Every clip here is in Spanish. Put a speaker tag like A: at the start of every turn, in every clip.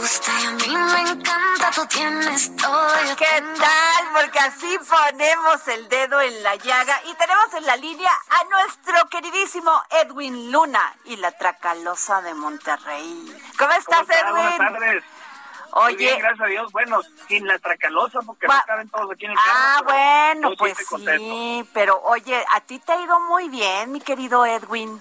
A: gusta y a mí me encanta, tú tienes todo. yo
B: ¿Qué
A: tengo
B: tal? Porque así ponemos el dedo en la llaga y tenemos en la línea a nuestro queridísimo Edwin Luna y la Tracalosa de Monterrey. ¿Cómo estás,
C: ¿Cómo está? Buenas
B: Edwin?
C: tardes. Muy
B: Oye,
C: bien, gracias a Dios. Bueno, sin la tracalosa, porque no caben todos aquí en el carro.
B: ah, bueno, pues sí, pero oye, a ti te ha ido muy bien, mi querido Edwin.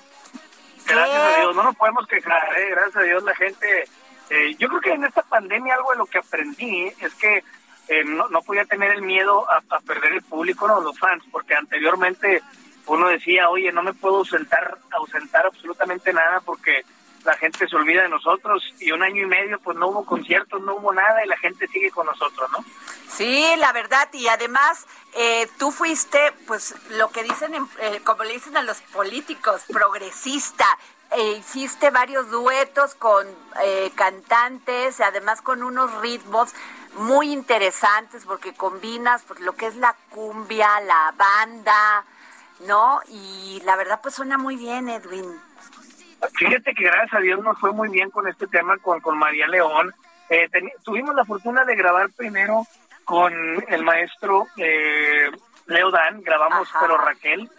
C: Gracias
B: ¿Qué?
C: a Dios, no nos podemos quejar, ¿eh? gracias a Dios la gente... eh, yo creo que en esta pandemia algo de lo que aprendí es que eh, no, no podía tener el miedo a, perder el público, no, los fans, porque anteriormente uno decía, oye, no me puedo ausentar, ausentar absolutamente nada porque la gente se olvida de nosotros y un año y medio pues no hubo conciertos, no hubo nada y la gente sigue con nosotros, ¿no?
B: Sí, la verdad, y además eh, tú fuiste, pues lo que dicen, en- eh, como le dicen a los políticos, progresista. E hiciste varios duetos con eh, cantantes, además con unos ritmos muy interesantes porque combinas pues, lo que es la cumbia, la banda, ¿no? Y la verdad pues suena muy bien, Edwin.
C: Fíjate que gracias a Dios nos fue muy bien con este tema con, con María León. Eh, tuvimos la fortuna de grabar primero con el maestro eh, Leo Dan, grabamos
B: Ajá.
C: Pero Raquel,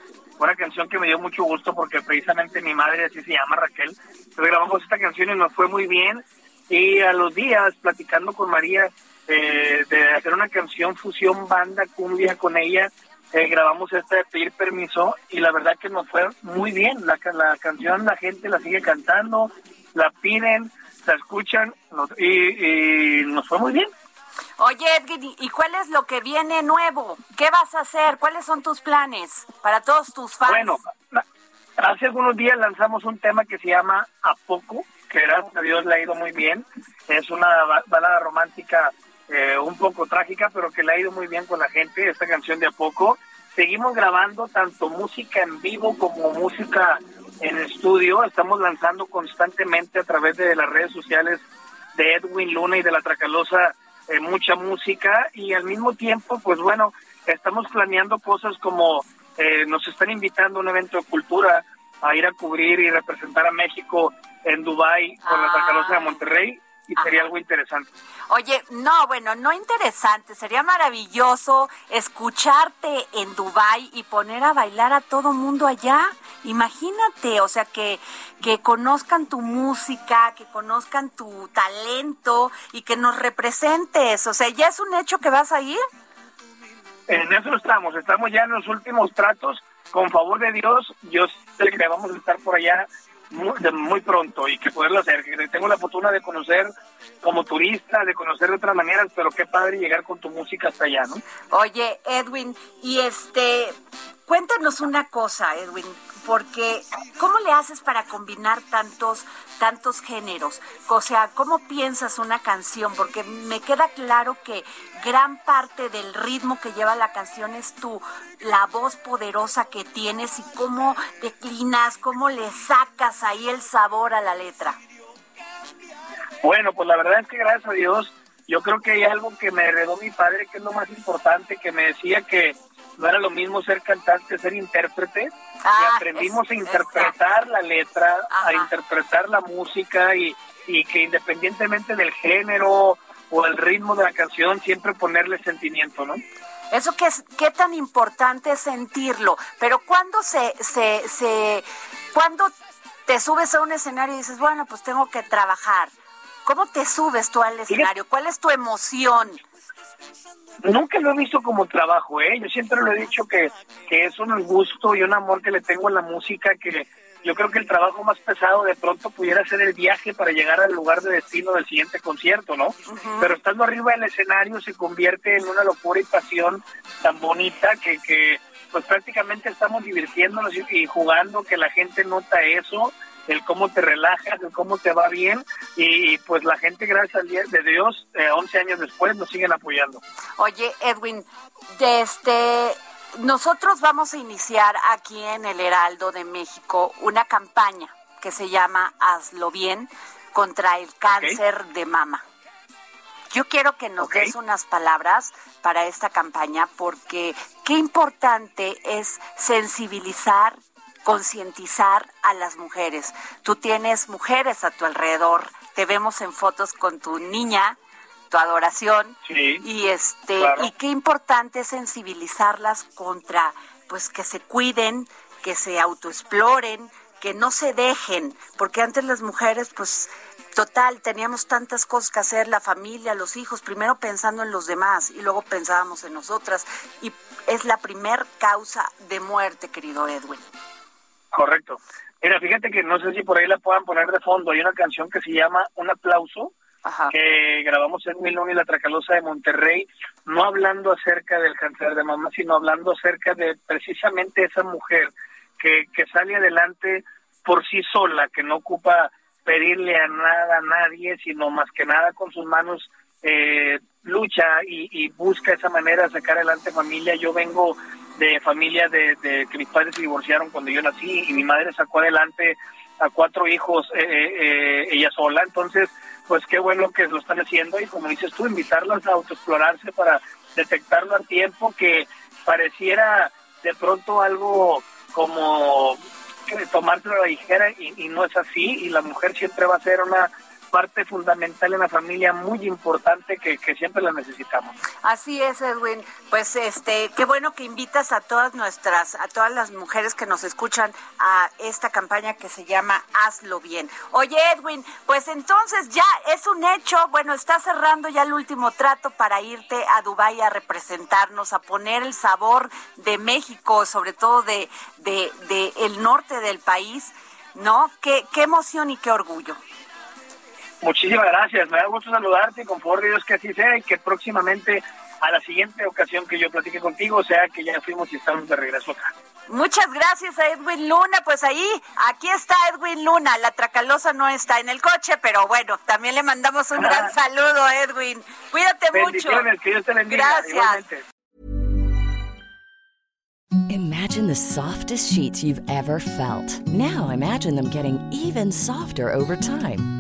C: una canción que me dio mucho gusto porque precisamente mi madre así se llama Raquel. Entonces grabamos esta canción y nos fue muy bien. Y a los días, platicando con María eh, de hacer una canción fusión banda cumbia con ella, eh, grabamos esta de pedir permiso y la verdad que nos fue muy bien. La, la canción la gente la sigue cantando, la piden, la escuchan y nos fue muy bien.
B: Oye, Edwin, ¿y- ¿y cuál es lo que viene nuevo? ¿Qué vas a hacer? ¿Cuáles son tus planes para todos tus fans?
C: Bueno, hace algunos días lanzamos un tema que se llama A Poco, que gracias a Dios le ha ido muy bien. Es una ba- balada romántica eh, un poco trágica, pero que le ha ido muy bien con la gente, esta canción de A Poco. Seguimos grabando tanto música en vivo como música en estudio. Estamos lanzando constantemente a través de las redes sociales de Edwin Luna y de la Tracalosa eh, mucha música y al mismo tiempo, pues bueno, estamos planeando cosas como eh, nos están invitando a un evento de cultura a ir a cubrir y representar a México en Dubai con la
B: Ah.
C: Tracalosa de Monterrey y sería algo interesante.
B: Oye, no, bueno, no interesante, sería maravilloso escucharte en Dubai y poner a bailar a todo mundo allá. Imagínate, o sea, que, que conozcan tu música, que conozcan tu talento y que nos representes. O sea, ¿ya es un hecho que vas a ir?
C: En eso estamos, estamos ya en los últimos tratos. Con favor de Dios, yo sé que vamos a estar por allá muy, de- muy pronto y que poderlo hacer. Que tengo la fortuna de conocer como turista, de conocer de otras maneras, pero qué padre llegar con tu música hasta allá, ¿no?
B: Oye, Edwin, y este, cuéntanos una cosa, Edwin, porque ¿cómo le haces para combinar tantos, tantos géneros? O sea, ¿cómo piensas una canción? Porque me queda claro que gran parte del ritmo que lleva la canción es tu, la voz poderosa que tienes y cómo declinas, cómo le sacas ahí el sabor a la letra.
C: Bueno, pues la verdad es que gracias a Dios, yo creo que hay algo que me heredó mi padre, que es lo más importante, que me decía que no era lo mismo ser cantante ser intérprete.
B: Ah,
C: y aprendimos
B: es-
C: a interpretar la letra,
B: Ajá.
C: a interpretar la música y, y que independientemente del género o el ritmo de la canción, siempre ponerle sentimiento, ¿no?
B: Eso que es, qué tan importante es sentirlo, pero cuando se, se, se, cuando te subes a un escenario y dices, bueno, pues tengo que trabajar. ¿Cómo te subes tú al escenario? ¿Cuál es tu emoción?
C: Nunca lo he visto como trabajo, ¿eh? Yo siempre lo he dicho que, que es un gusto y un amor que le tengo a la música, que yo creo que el trabajo más pesado de pronto pudiera ser el viaje para llegar al lugar de destino del siguiente concierto, ¿no? Pero estando arriba del escenario se convierte en una locura y pasión tan bonita que, que pues prácticamente estamos divirtiéndonos y, y jugando, que la gente nota eso. el cómo te relajas, el cómo te va bien y, pues la gente gracias al de Dios, 11 eh, años después nos siguen apoyando.
B: Oye Edwin, desde nosotros vamos a iniciar aquí en el Heraldo de México una campaña que se llama Hazlo Bien contra el cáncer de mama. Yo quiero que nos des unas palabras para esta campaña porque qué importante es sensibilizar, concientizar a las mujeres. Tú tienes mujeres a tu alrededor, te vemos en fotos con tu niña, tu adoración y este y qué importante es sensibilizarlas contra pues que se cuiden, que se autoexploren, que no se dejen, porque antes las mujeres pues Total, teníamos tantas cosas que hacer, la familia, los hijos, primero pensando en los demás y luego pensábamos en nosotras. Y es la primer causa de muerte, querido Edwin.
C: Correcto. Mira, fíjate que no sé si por ahí la puedan poner de fondo. Hay una canción que se llama Un aplauso, que grabamos en Milón y la Tracalosa de Monterrey, no hablando acerca del cáncer de mamá, sino hablando acerca de precisamente esa mujer que, que sale adelante por sí sola, que no ocupa pedirle a nada a nadie, sino más que nada con sus manos eh, lucha y, busca esa manera de sacar adelante familia. Yo vengo de familia de, que mis padres se divorciaron cuando yo nací y mi madre sacó adelante a cuatro hijos eh, eh, ella sola. Entonces, pues qué bueno que lo están haciendo y como dices tú, invitarlas a autoexplorarse para detectarlo a tiempo que pareciera de pronto algo como tomárselo la ligera y, no es así y la mujer siempre va a ser una parte fundamental en la familia, muy importante que, siempre la necesitamos.
B: Así es, Edwin. Pues este, qué bueno que invitas a todas nuestras, a todas las mujeres que nos escuchan a esta campaña que se llama Hazlo bien. Oye, Edwin, pues entonces ya es un hecho, bueno, está cerrando ya el último trato para irte a Dubái a representarnos, a poner el sabor de México, sobre todo de, de, de el norte del país. ¿No? Qué, qué emoción y qué orgullo.
C: Muchísimas gracias, me da gusto saludarte con favor de Dios que así sea y que próximamente a la siguiente ocasión que yo platique contigo sea que ya fuimos y estamos de regreso acá.
B: Muchas gracias a Edwin Luna. Pues ahí, aquí está Edwin Luna. La Tracalosa no está en el coche, pero bueno, también le mandamos un gran saludo, Edwin. Cuídate mucho.
C: Que Dios te bendiga.
B: Gracias.
D: Imagine the softest sheets you've ever felt. Now imagine them getting even softer over time.